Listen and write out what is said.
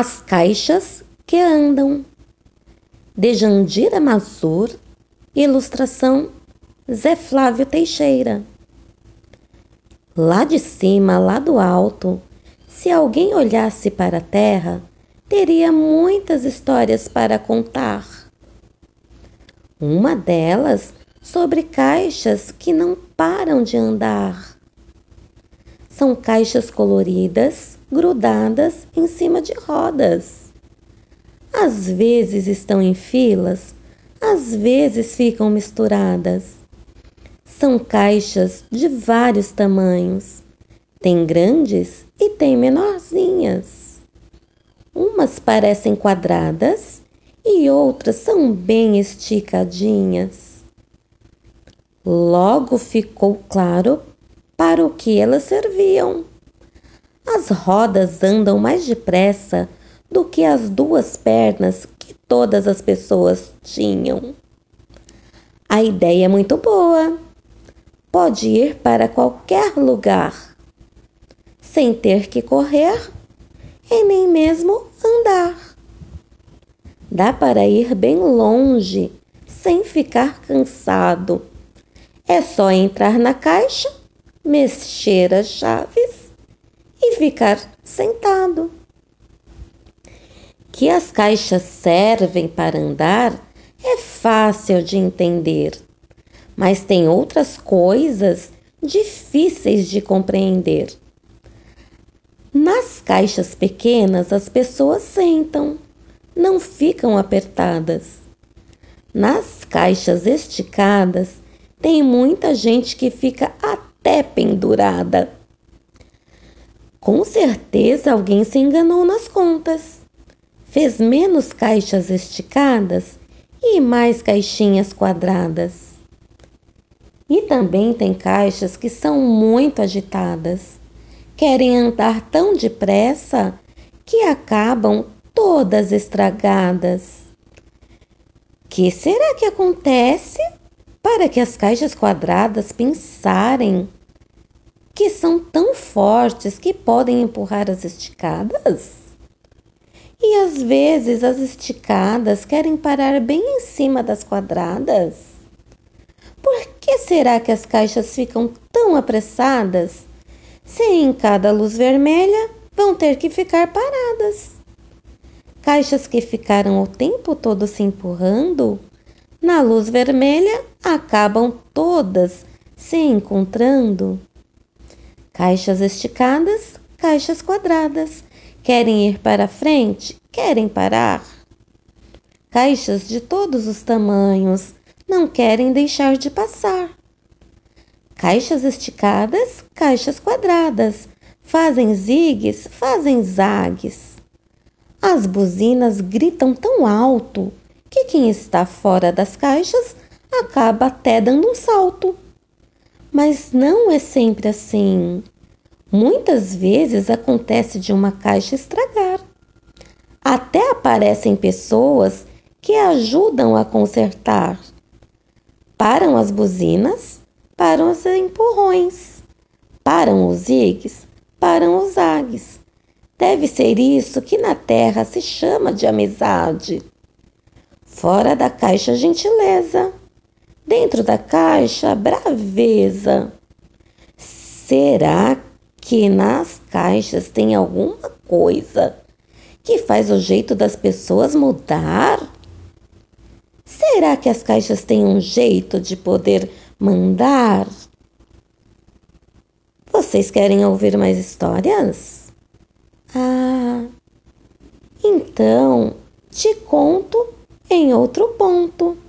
As caixas que andam. De Jandira Mazur, ilustração Zé Flávio Teixeira. Lá de cima, lá do alto, se alguém olhasse para a terra, teria muitas histórias para contar. Uma delas sobre caixas que não param de andar. São caixas coloridas grudadas em cima de rodas. Às vezes estão em filas, às vezes ficam misturadas. São caixas de vários tamanhos. Tem grandes e tem menorzinhas. Umas parecem quadradas e outras são bem esticadinhas. Logo ficou claro para o que elas serviam. As rodas andam mais depressa do que as duas pernas que todas as pessoas tinham. A ideia é muito boa. Pode ir para qualquer lugar, sem ter que correr e nem mesmo andar. Dá para ir bem longe sem ficar cansado. É só entrar na caixa, mexer as chaves e ficar sentado. Que as caixas servem para andar é fácil de entender, mas tem outras coisas difíceis de compreender. Nas caixas pequenas, as pessoas sentam, não ficam apertadas. Nas caixas esticadas, tem muita gente que fica até pendurada. Com certeza alguém se enganou nas contas. Fez menos caixas esticadas e mais caixinhas quadradas. E também tem caixas que são muito agitadas. Querem andar tão depressa que acabam todas estragadas. Que será que acontece para que as caixas quadradas pensarem que são tão fortes que podem empurrar as esticadas? E às vezes as esticadas querem parar bem em cima das quadradas? Por que será que as caixas ficam tão apressadas se em cada luz vermelha vão ter que ficar paradas? Caixas que ficaram o tempo todo se empurrando, na luz vermelha acabam todas se encontrando. Caixas esticadas, caixas quadradas. Querem ir para frente? Querem parar? Caixas de todos os tamanhos não querem deixar de passar. Caixas esticadas, caixas quadradas. Fazem zigues, fazem zagues. As buzinas gritam tão alto que quem está fora das caixas acaba até dando um salto. Mas não é sempre assim. Muitas vezes acontece de uma caixa estragar. Até aparecem pessoas que ajudam a consertar. Param as buzinas, param os empurrões, param os zigues, param os zagues. Deve ser isso que na terra se chama de amizade. Fora da caixa, gentileza. Dentro da caixa, braveza. Será que nas caixas tem alguma coisa que faz o jeito das pessoas mudar? Será que as caixas têm um jeito de poder mandar? Vocês querem ouvir mais histórias? Ah, então te conto em outro ponto.